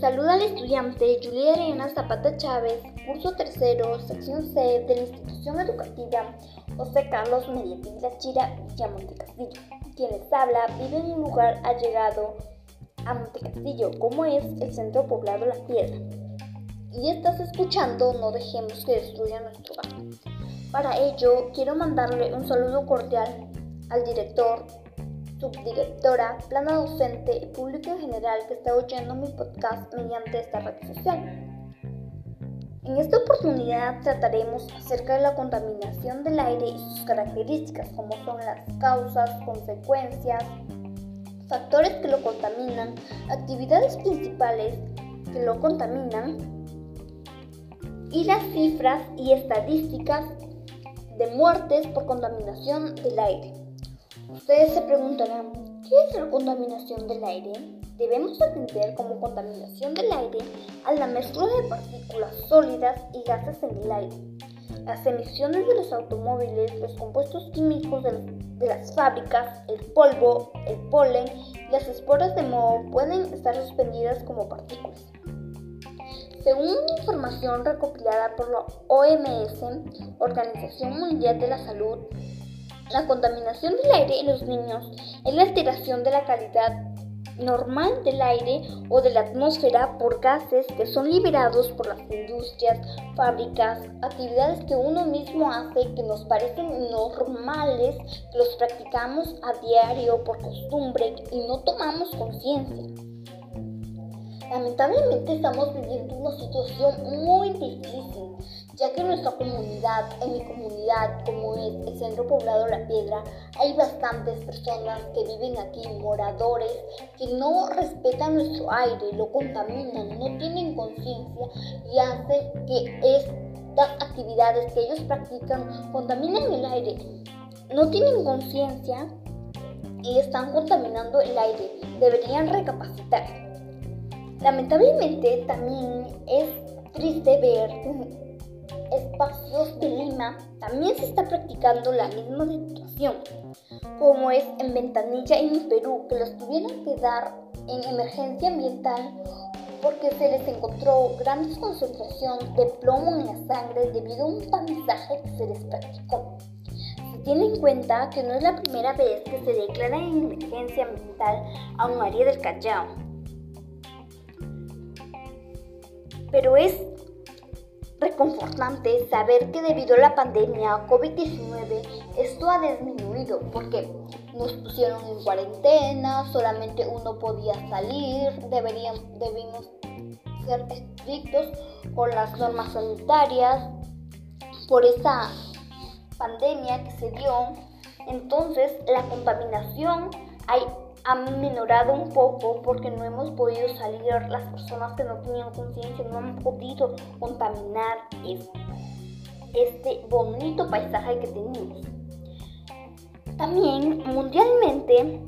Saluda el estudiante Julia Arena Zapata Chávez, curso tercero, sección C de la institución educativa José Carlos Mediatilla Chira Villa Montecastillo. Quien les habla vive en un lugar allegado a Montecastillo, como es el centro poblado La Piedra. Y estás escuchando No dejemos que destruya nuestro hogar. Para ello, quiero mandarle un saludo cordial al director subdirectora, plana docente y público en general que está oyendo mi podcast mediante esta red social. En esta oportunidad trataremos acerca de la contaminación del aire y sus características, como son las causas, consecuencias, factores que lo contaminan, actividades principales que lo contaminan y las cifras y estadísticas de muertes por contaminación del aire. Ustedes se preguntarán, ¿qué es la contaminación del aire? Debemos entender como contaminación del aire a la mezcla de partículas sólidas y gases en el aire. Las emisiones de los automóviles, los compuestos químicos de, las fábricas, el polvo, el polen y las esporas de moho pueden estar suspendidas como partículas. Según información recopilada por la OMS, Organización Mundial de la Salud, la contaminación del aire en los niños es la alteración de la calidad normal del aire o de la atmósfera por gases que son liberados por las industrias, fábricas, actividades que uno mismo hace que nos parecen normales, que los practicamos a diario por costumbre y no tomamos conciencia. Lamentablemente estamos viviendo una situación muy difícil ya que en nuestra comunidad, en mi comunidad, como es el centro poblado La Piedra, hay bastantes personas que viven aquí, moradores, que no respetan nuestro aire, lo contaminan, no tienen conciencia y hacen que estas actividades que ellos practican contaminan el aire. No tienen conciencia y están contaminando el aire. Deberían recapacitar. Lamentablemente también es triste ver espacios de Lima también se está practicando la misma situación, como es en Ventanilla y en Perú, que los tuvieron que dar en emergencia ambiental porque se les encontró grandes concentraciones de plomo en la sangre debido a un tamizaje que se les practicó. Se tiene en cuenta que no es la primera vez que se declara en emergencia ambiental a un área del Callao, pero es reconfortante saber que debido a la pandemia COVID-19 esto ha disminuido porque nos pusieron en cuarentena, solamente uno podía salir, deberían, debimos ser estrictos con las normas sanitarias por esa pandemia que se dio. Entonces la contaminación hay ha minorado un poco porque no hemos podido salir, las personas que no tenían conciencia no han podido contaminar este bonito paisaje que tenemos. También mundialmente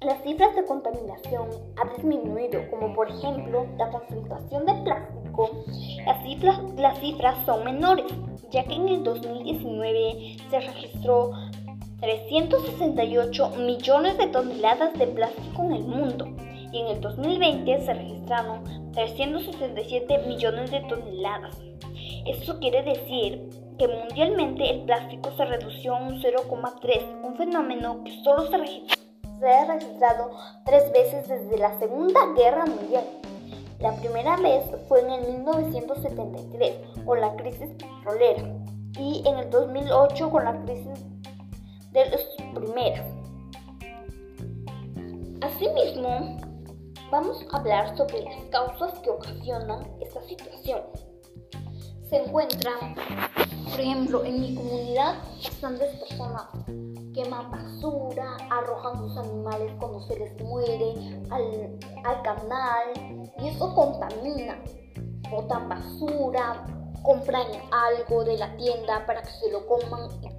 las cifras de contaminación han disminuido, como por ejemplo la concentración de plástico. Las cifras, las cifras son menores, ya que en el 2019 se registró 368 millones de toneladas de plástico en el mundo y en el 2020 se registraron 377 millones de toneladas. Eso quiere decir que mundialmente el plástico se redució a un 0,3, un fenómeno que solo se, se ha registrado tres veces desde la Segunda Guerra Mundial. La primera vez fue en el 1973 con la crisis petrolera y en el 2008 con la crisis de los. Asimismo, vamos a hablar sobre las causas que ocasionan esta situación. Se encuentran, por ejemplo, en mi comunidad, bastantes personas queman basura, arrojan sus animales cuando se les muere al, al canal y eso contamina. Botan basura, compran algo de la tienda para que se lo coman y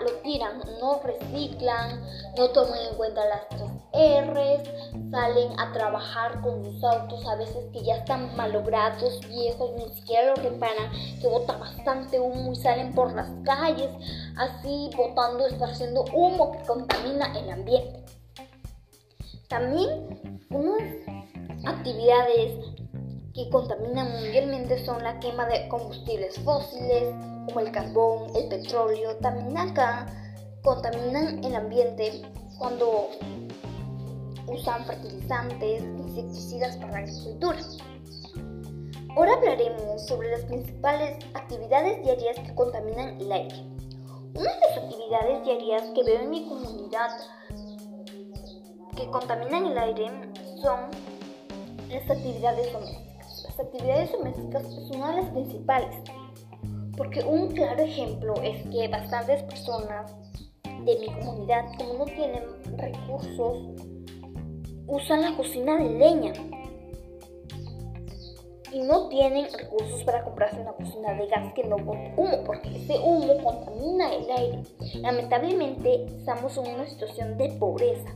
lo tiran, no reciclan, no toman en cuenta las tres R's, salen a trabajar con sus autos a veces que ya están malogrados, viejos, ni siquiera los reparan, que bota bastante humo y salen por las calles, así botando, haciendo humo que contamina el ambiente. También unas actividades que contaminan mundialmente son la quema de combustibles fósiles como el carbón, el petróleo. También acá contaminan el ambiente cuando usan fertilizantes, insecticidas para la agricultura. Ahora hablaremos sobre las principales actividades diarias que contaminan el aire. Una de las actividades diarias que veo en mi comunidad que contaminan el aire son las actividades domésticas. Las actividades domésticas son una de las principales, porque un claro ejemplo es que bastantes personas de mi comunidad, como no tienen recursos, usan la cocina de leña y no tienen recursos para comprarse una cocina de gas que no humo, porque ese humo contamina el aire. Lamentablemente estamos en una situación de pobreza,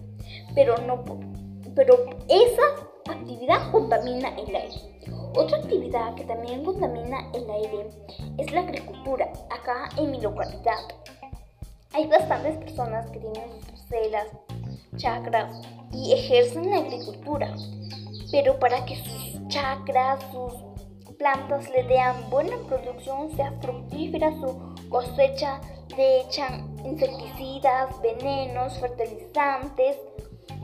pero no pero esa actividad contamina el aire. Otra actividad que también contamina el aire es la agricultura. Acá en mi localidad hay bastantes personas que tienen sus parcelas, chacras y ejercen la agricultura, pero para que sus chacras, sus plantas le den buena producción, sea fructífera su cosecha, le echan insecticidas, venenos, fertilizantes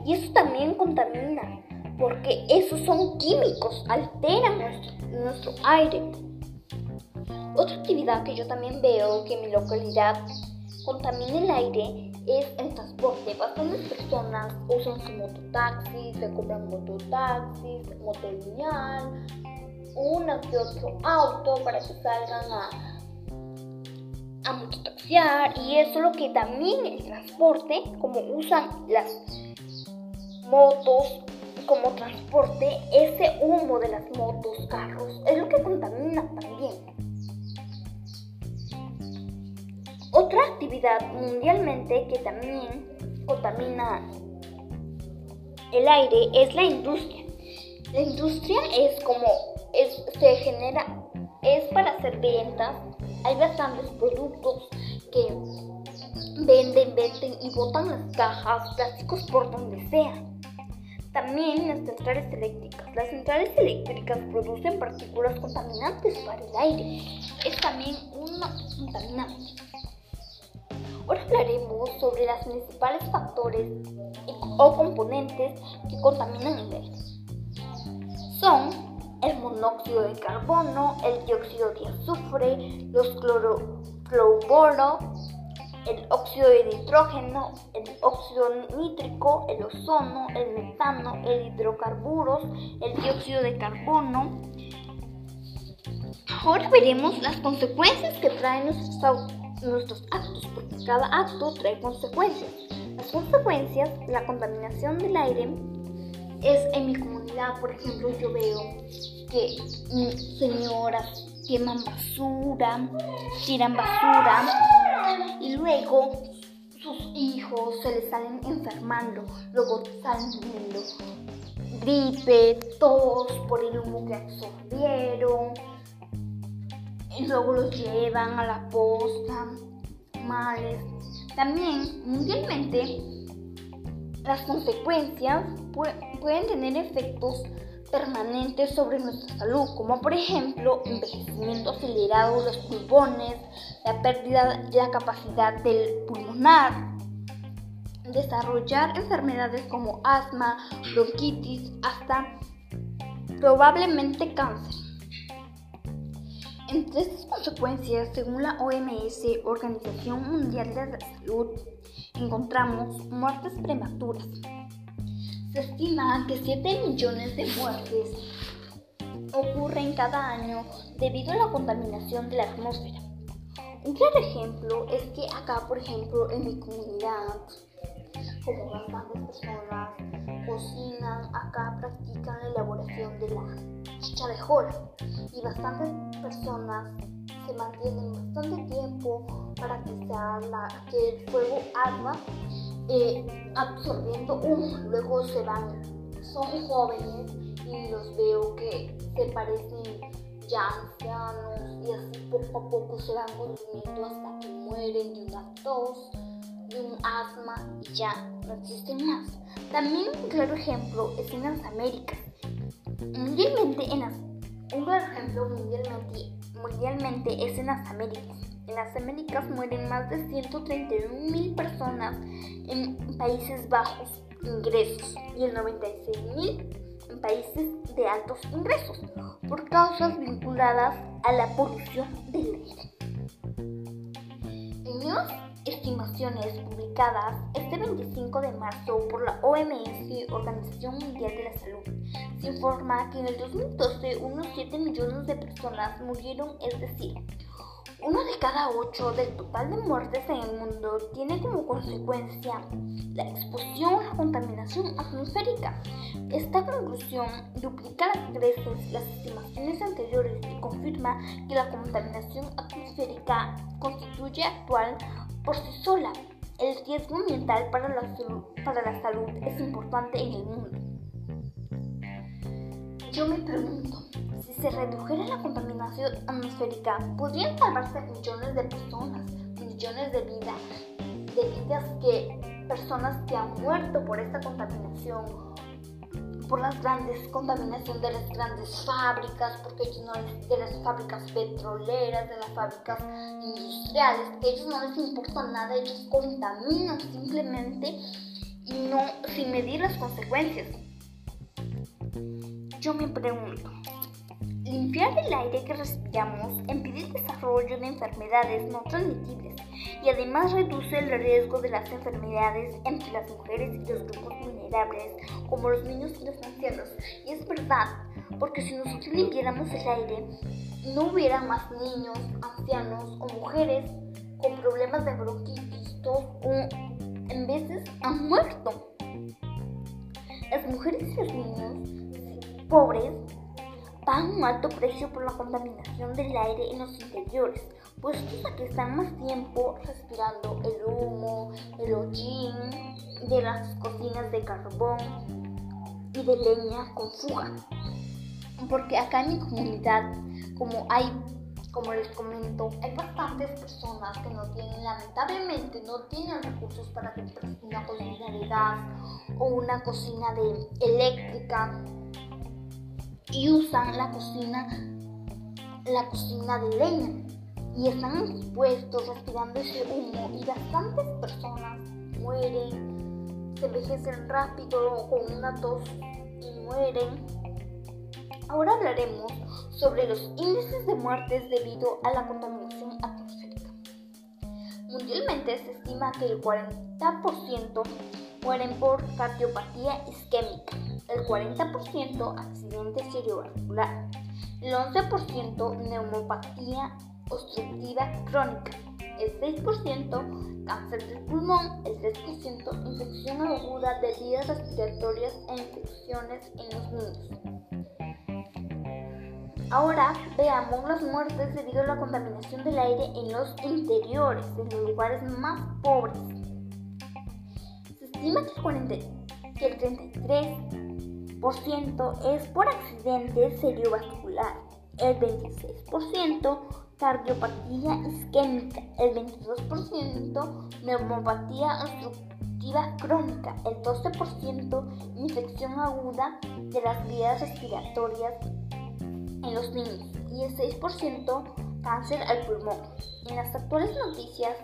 y eso también contamina, porque esos son químicos, alteran nuestro, nuestro aire. Otra actividad que yo también veo que en mi localidad contamina el aire es el transporte. Bastantes personas usan su mototaxi, se compran mototaxis, motolineal, uno que otro auto para que salgan a, a mototaxiar y eso es lo que también el transporte, como usan las motos como transporte, ese humo de las motos, carros, es lo que contamina también. Otra actividad mundialmente que también contamina el aire es la industria. La industria es como es, se genera, es para hacer ventas. Hay bastantes productos que venden, venden y botan las cajas, plásticos por donde sea. También las centrales eléctricas. Las centrales eléctricas producen partículas contaminantes para el aire. Es también una contaminante. Ahora hablaremos sobre los principales factores o componentes que contaminan el aire. Son el monóxido de carbono, el dióxido de azufre, los clorofluoros, el óxido de nitrógeno, el óxido nítrico, el ozono, el metano, el hidrocarburos, el dióxido de carbono. Ahora veremos las consecuencias que traen nuestros nuestros actos, porque cada acto trae consecuencias. Las consecuencias, la contaminación del aire, es en mi comunidad, por ejemplo, yo veo que señoras queman basura, tiran basura y luego sus hijos se les salen enfermando, luego salen teniendo gripe, tos por el humo que absorbieron y luego los llevan a la posta, males. También mundialmente las consecuencias pueden tener efectos permanentes sobre nuestra salud, como por ejemplo envejecimiento acelerado de los pulmones, la pérdida de la capacidad del pulmonar, desarrollar enfermedades como asma, bronquitis, hasta probablemente cáncer. Entre estas consecuencias, según la OMS, Organización Mundial de la Salud, encontramos muertes prematuras. Se estima que 7 millones de muertes ocurren cada año debido a la contaminación de la atmósfera. Un claro ejemplo es que acá, por ejemplo, en mi comunidad, como bastantes personas cocinan, acá practican la elaboración de la y bastantes personas se mantienen bastante tiempo para que, la, que el fuego arda eh, absorbiendo humo. Luego se van, son jóvenes y los veo que se parecen ya ancianos y así poco a poco se van consumiendo hasta que mueren de una tos, de un asma y ya no existen más. También un claro ejemplo es en las Américas. Mundialmente en las Un ejemplo mundialmente, mundialmente es en las Américas. En las Américas mueren más de 131 mil personas en Países Bajos ingresos y el 96 mil en países de altos ingresos por causas vinculadas a la polución del aire. Estimaciones publicadas este 25 de marzo por la OMS, Organización Mundial de la Salud, se informa que en el 2012 unos 7 millones de personas murieron, es decir, uno de cada ocho del total de muertes en el mundo tiene como consecuencia la exposición a la contaminación atmosférica. Esta conclusión duplica las creces las estimaciones anteriores y confirma que la contaminación atmosférica constituye actual por sí sola. El riesgo ambiental para la, salud es importante en el mundo. Yo me pregunto, si se redujera la contaminación atmosférica, ¿podrían salvarse millones de personas, millones de vidas, de vidas que personas que han muerto por esta contaminación, por las grandes contaminación de las grandes fábricas, porque ellos no de las fábricas petroleras, de las fábricas industriales, que ellos no les importa nada, ellos contaminan simplemente y no sin medir las consecuencias. Yo me pregunto, limpiar el aire que respiramos impide el desarrollo de enfermedades no transmitibles y además reduce el riesgo de las enfermedades entre las mujeres y los grupos vulnerables como los niños y los ancianos. Y es verdad, porque si nosotros limpiáramos el aire, no hubiera más niños, ancianos o mujeres con problemas de bronquitis, o en veces han muerto. Las mujeres y los niños pobres pagan un alto precio por la contaminación del aire en los interiores, puestos a que están más tiempo respirando el humo, el hollín de las cocinas de carbón y de leña con fuga. Porque acá en mi comunidad, como hay, como les comento, hay bastantes personas que no tienen, lamentablemente, no tienen recursos para comprar una cocina de gas o una cocina de eléctrica y usan la cocina, la cocina de leña y están expuestos respirando ese humo y bastantes personas mueren, se envejecen rápido con una tos y mueren. Ahora hablaremos sobre los índices de muertes debido a la contaminación atmosférica. Mundialmente se estima que el 40% mueren por cardiopatía isquémica, el 40% accidente cerebrovascular, el 11% neumopatía obstructiva crónica, el 6% cáncer del pulmón, el 3% infección aguda de vías respiratorias e infecciones en los niños. Ahora veamos las muertes debido a la contaminación del aire en los interiores, en los lugares más pobres estima que el, 33% es por accidente cerebrovascular, el 26% cardiopatía isquémica, el 22% neumopatía obstructiva crónica, el 12% infección aguda de las vías respiratorias en los niños y el 6% cáncer al pulmón. En las actuales noticias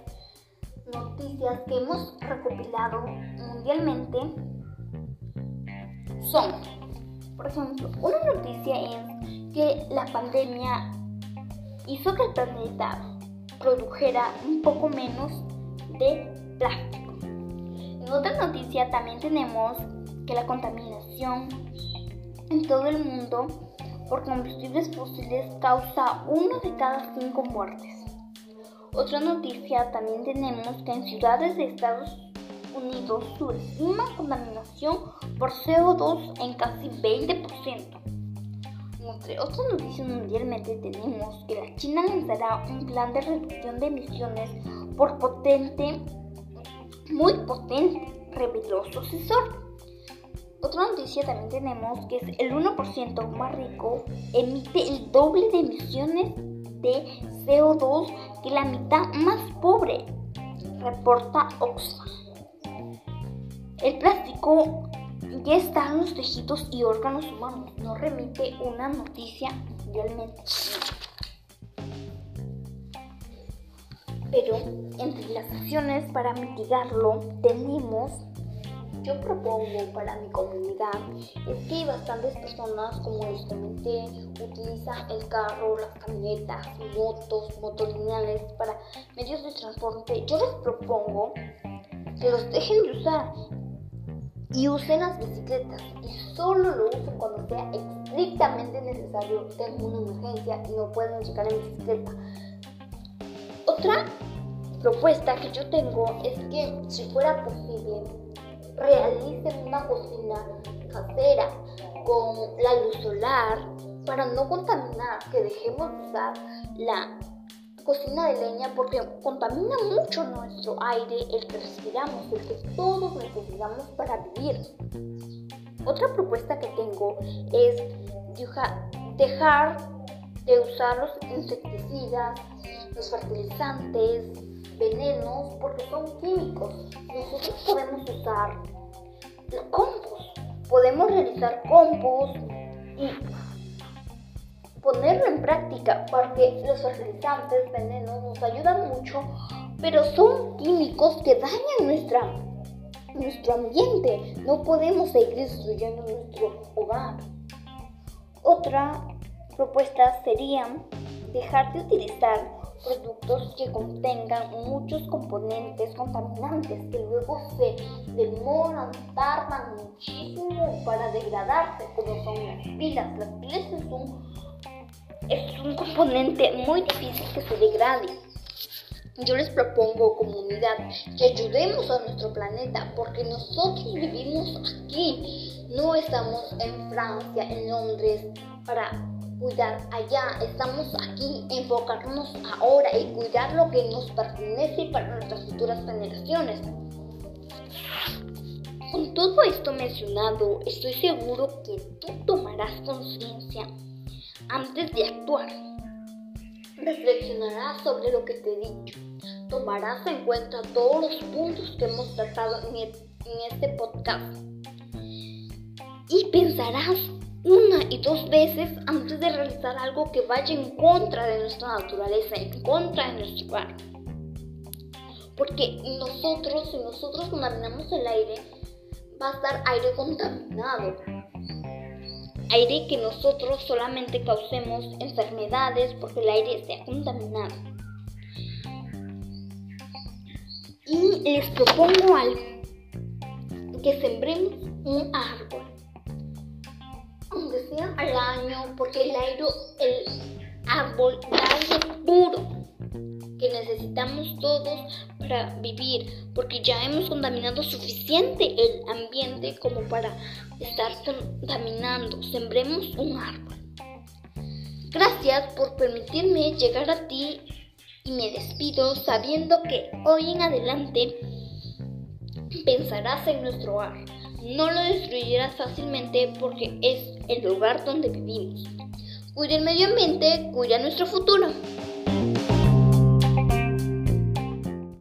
noticias que hemos recopilado mundialmente son, por ejemplo, una noticia es que la pandemia hizo que el planeta produjera un poco menos de plástico. En otra noticia también tenemos que la contaminación en todo el mundo por combustibles fósiles causa uno de cada cinco muertes. Otra noticia también tenemos que en ciudades de Estados Unidos subestima contaminación por CO2 en casi 20%. Entre otras noticias mundialmente tenemos que la China lanzará un plan de reducción de emisiones por potente, muy potente, reveló su asesor. Otra noticia también tenemos que es el 1% más rico emite el doble de emisiones de CO2 que la mitad más pobre, reporta Oxfam. El plástico ya está en los tejidos y órganos humanos, no remite una noticia mundialmente. Pero entre las acciones para mitigarlo tenemos yo propongo para mi comunidad es que bastantes personas, como les comenté, utilizan el carro, las camionetas, motos, motolineales para medios de transporte. Yo les propongo que los dejen de usar y usen las bicicletas y solo lo usen cuando sea estrictamente necesario, tengo una emergencia y no pueden llegar en bicicleta. Otra propuesta que yo tengo es que si fuera posible realicen una cocina casera con la luz solar para no contaminar, que dejemos de usar la cocina de leña porque contamina mucho nuestro aire, el que respiramos, el que todos necesitamos para vivir. Otra propuesta que tengo es dejar de usar los insecticidas, los fertilizantes, venenos, porque son químicos. Nosotros podemos usar el compost, podemos realizar compost y ponerlo en práctica porque los fertilizantes, venenos nos ayudan mucho, pero son químicos que dañan nuestra, nuestro ambiente. No podemos seguir destruyendo nuestro hogar. Otra propuesta sería dejar de utilizar productos que contengan muchos componentes contaminantes que luego se demoran, tardan muchísimo para degradarse, como son las pilas. Las pilas es un es un componente muy difícil que se degrade. Yo les propongo, comunidad, que ayudemos a nuestro planeta porque nosotros vivimos aquí. No estamos en Francia, en Londres, para cuidar allá. Estamos aquí, enfocarnos ahora y cuidar lo que nos pertenece para nuestras futuras generaciones. Con todo esto mencionado, estoy seguro que tú tomarás conciencia antes de actuar. Reflexionarás sobre lo que te he dicho. Tomarás en cuenta todos los puntos que hemos tratado en, este podcast. Y pensarás una y dos veces antes de realizar algo que vaya en contra de nuestra naturaleza, en contra de nuestro hogar. Porque nosotros, si nosotros contaminamos el aire, va a estar aire contaminado aire que nosotros solamente causemos enfermedades porque el aire ha contaminado. Y les propongo algo, que sembremos un árbol, al año, porque el aire, el árbol da aire puro que necesitamos todos para vivir, porque ya hemos contaminado suficiente el ambiente como para estar contaminando. Sembremos un árbol. Gracias por permitirme llegar a ti y me despido sabiendo que hoy en adelante pensarás en nuestro hogar. No lo destruirás fácilmente porque es el lugar donde vivimos. Cuida el medio ambiente, cuida nuestro futuro.